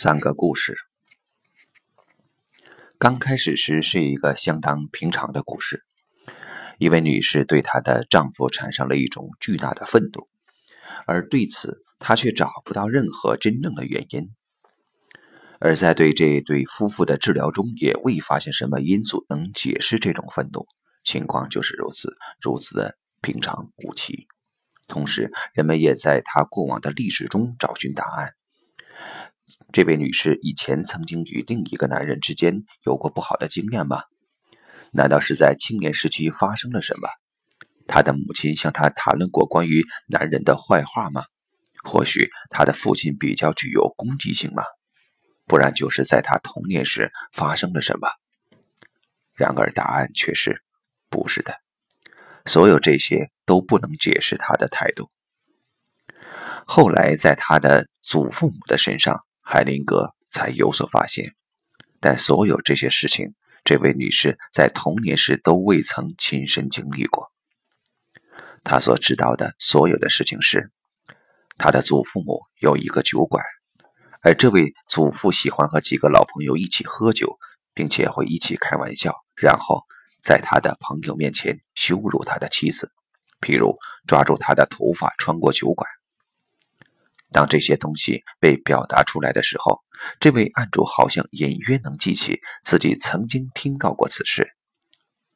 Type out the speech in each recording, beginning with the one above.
三个故事。刚开始时是一个相当平常的故事。一位女士对她的丈夫产生了一种巨大的愤怒，而对此她却找不到任何真正的原因。而在对这对夫妇的治疗中，也未发现什么因素能解释这种愤怒。情况就是如此，如此的平常无奇。同时，人们也在她过往的历史中找寻答案。这位女士以前曾经与另一个男人之间有过不好的经验吗？难道是在青年时期发生了什么？她的母亲向她谈论过关于男人的坏话吗？或许她的父亲比较具有攻击性吗？不然就是在她童年时发生了什么？然而答案却是不是的。所有这些都不能解释她的态度。后来在她的祖父母的身上。海灵格才有所发现，但所有这些事情，这位女士在童年时都未曾亲身经历过。她所知道的所有的事情是，她的祖父母有一个酒馆，而这位祖父喜欢和几个老朋友一起喝酒，并且会一起开玩笑，然后在他的朋友面前羞辱他的妻子，譬如抓住他的头发穿过酒馆。当这些东西被表达出来的时候，这位案主好像隐约能记起自己曾经听到过此事。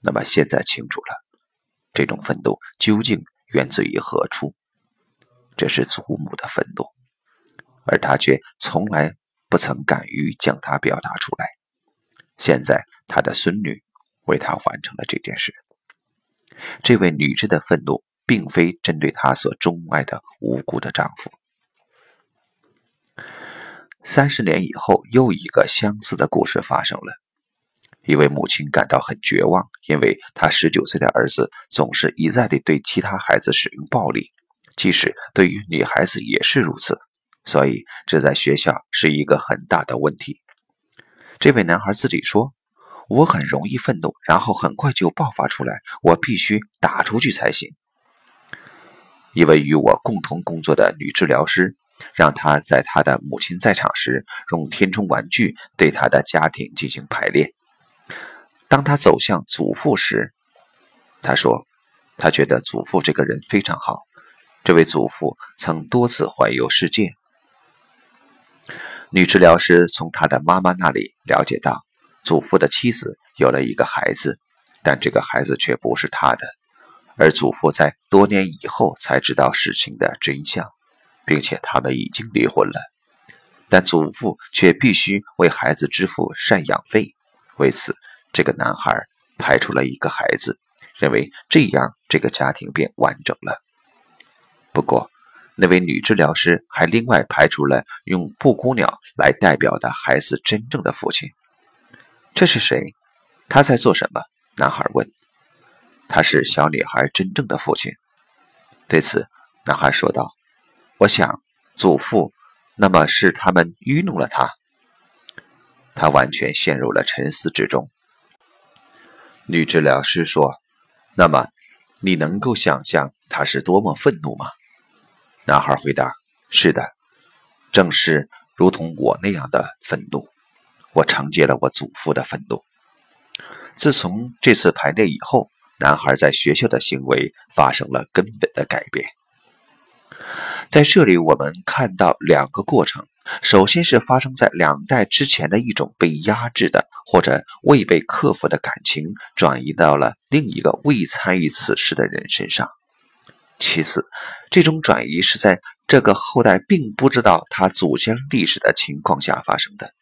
那么现在清楚了，这种愤怒究竟源自于何处？这是祖母的愤怒，而他却从来不曾敢于将它表达出来。现在他的孙女为他完成了这件事。这位女士的愤怒并非针对她所钟爱的无辜的丈夫。三十年以后，又一个相似的故事发生了。一位母亲感到很绝望，因为她十九岁的儿子总是一再地对其他孩子使用暴力，即使对于女孩子也是如此。所以，这在学校是一个很大的问题。这位男孩自己说：“我很容易愤怒，然后很快就爆发出来，我必须打出去才行。”一位与我共同工作的女治疗师。让他在他的母亲在场时，用填充玩具对他的家庭进行排列。当他走向祖父时，他说：“他觉得祖父这个人非常好。这位祖父曾多次环游世界。”女治疗师从他的妈妈那里了解到，祖父的妻子有了一个孩子，但这个孩子却不是他的。而祖父在多年以后才知道事情的真相。并且他们已经离婚了，但祖父却必须为孩子支付赡养费。为此，这个男孩排除了一个孩子，认为这样这个家庭便完整了。不过，那位女治疗师还另外排除了用布谷鸟来代表的孩子真正的父亲。这是谁？他在做什么？男孩问。他是小女孩真正的父亲。对此，男孩说道。我想，祖父，那么是他们愚弄了他。他完全陷入了沉思之中。女治疗师说：“那么，你能够想象他是多么愤怒吗？”男孩回答：“是的，正是如同我那样的愤怒。我承接了我祖父的愤怒。自从这次排练以后，男孩在学校的行为发生了根本的改变。”在这里，我们看到两个过程：首先是发生在两代之前的一种被压制的或者未被克服的感情，转移到了另一个未参与此事的人身上；其次，这种转移是在这个后代并不知道他祖先历史的情况下发生的。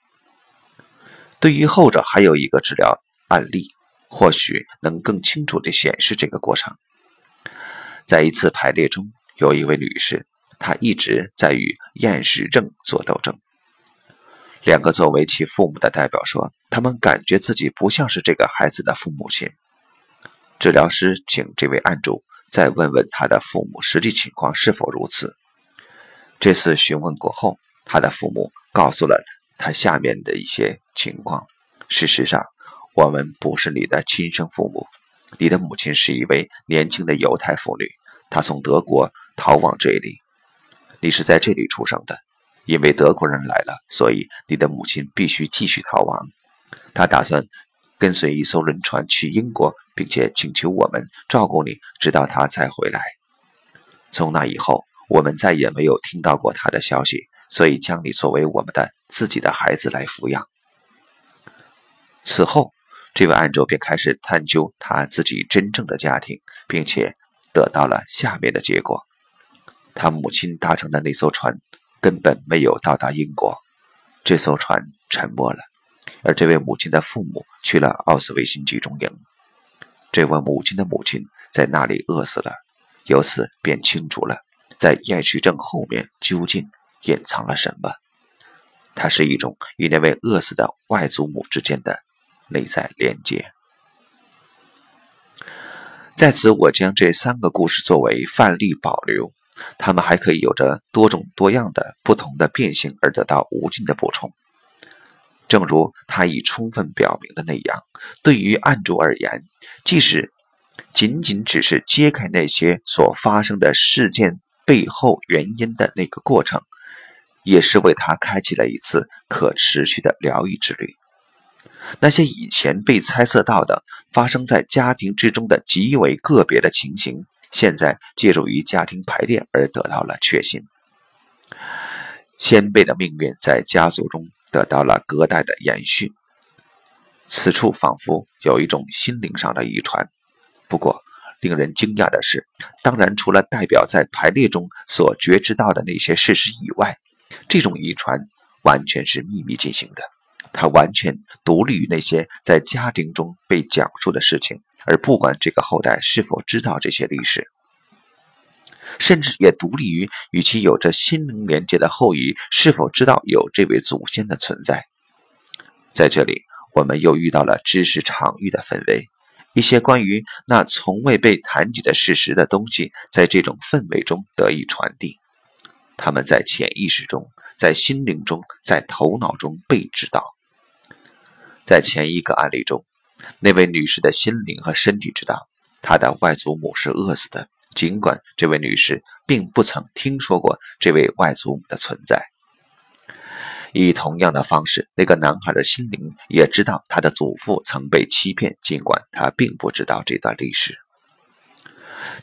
对于后者，还有一个治疗案例，或许能更清楚地显示这个过程。在一次排列中，有一位女士。她一直在与厌食症做斗争。两个作为其父母的代表说，他们感觉自己不像是这个孩子的父母亲。治疗师请这位案主再问问他的父母实际情况是否如此。这次询问过后，他的父母告诉了他下面的一些情况：事实上，我们不是你的亲生父母。你的母亲是一位年轻的犹太妇女，她从德国逃往这里。你是在这里出生的，因为德国人来了，所以你的母亲必须继续逃亡。他打算跟随一艘轮船去英国，并且请求我们照顾你，直到他再回来。从那以后，我们再也没有听到过他的消息，所以将你作为我们的自己的孩子来抚养。此后，这位安卓便开始探究他自己真正的家庭，并且得到了下面的结果：他母亲搭乘的那艘船。根本没有到达英国，这艘船沉没了，而这位母亲的父母去了奥斯维辛集中营，这位母亲的母亲在那里饿死了，由此便清楚了，在厌食症后面究竟隐藏了什么。它是一种与那位饿死的外祖母之间的内在连接。在此，我将这三个故事作为范例保留。它们还可以有着多种多样的不同的变形，而得到无尽的补充。正如他已充分表明的那样，对于案主而言，即使仅仅只是揭开那些所发生的事件背后原因的那个过程，也是为他开启了一次可持续的疗愈之旅。那些以前被猜测到的发生在家庭之中的极为个别的情形。现在借助于家庭排列而得到了确信，先辈的命运在家族中得到了隔代的延续。此处仿佛有一种心灵上的遗传。不过，令人惊讶的是，当然除了代表在排列中所觉知到的那些事实以外，这种遗传完全是秘密进行的，它完全独立于那些在家庭中被讲述的事情。而不管这个后代是否知道这些历史，甚至也独立于与其有着心灵连接的后裔是否知道有这位祖先的存在。在这里，我们又遇到了知识场域的氛围，一些关于那从未被谈及的事实的东西，在这种氛围中得以传递。他们在潜意识中，在心灵中，在头脑中被知道。在前一个案例中。那位女士的心灵和身体知道，她的外祖母是饿死的，尽管这位女士并不曾听说过这位外祖母的存在。以同样的方式，那个男孩的心灵也知道他的祖父曾被欺骗，尽管他并不知道这段历史。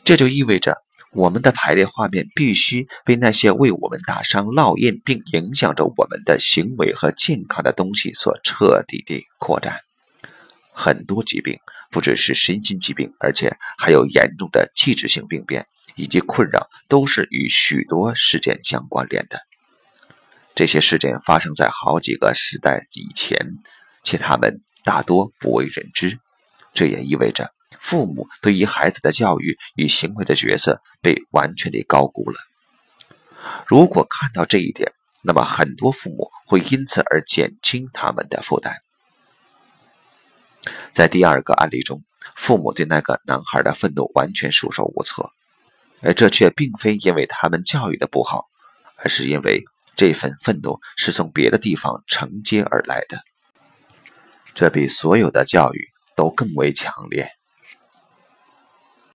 这就意味着，我们的排列画面必须被那些为我们打上烙印并影响着我们的行为和健康的东西所彻底地扩展。很多疾病不只是身心疾病，而且还有严重的器质性病变以及困扰，都是与许多事件相关联的。这些事件发生在好几个时代以前，且他们大多不为人知。这也意味着父母对于孩子的教育与行为的角色被完全的高估了。如果看到这一点，那么很多父母会因此而减轻他们的负担。在第二个案例中，父母对那个男孩的愤怒完全束手无策，而这却并非因为他们教育的不好，而是因为这份愤怒是从别的地方承接而来的，这比所有的教育都更为强烈。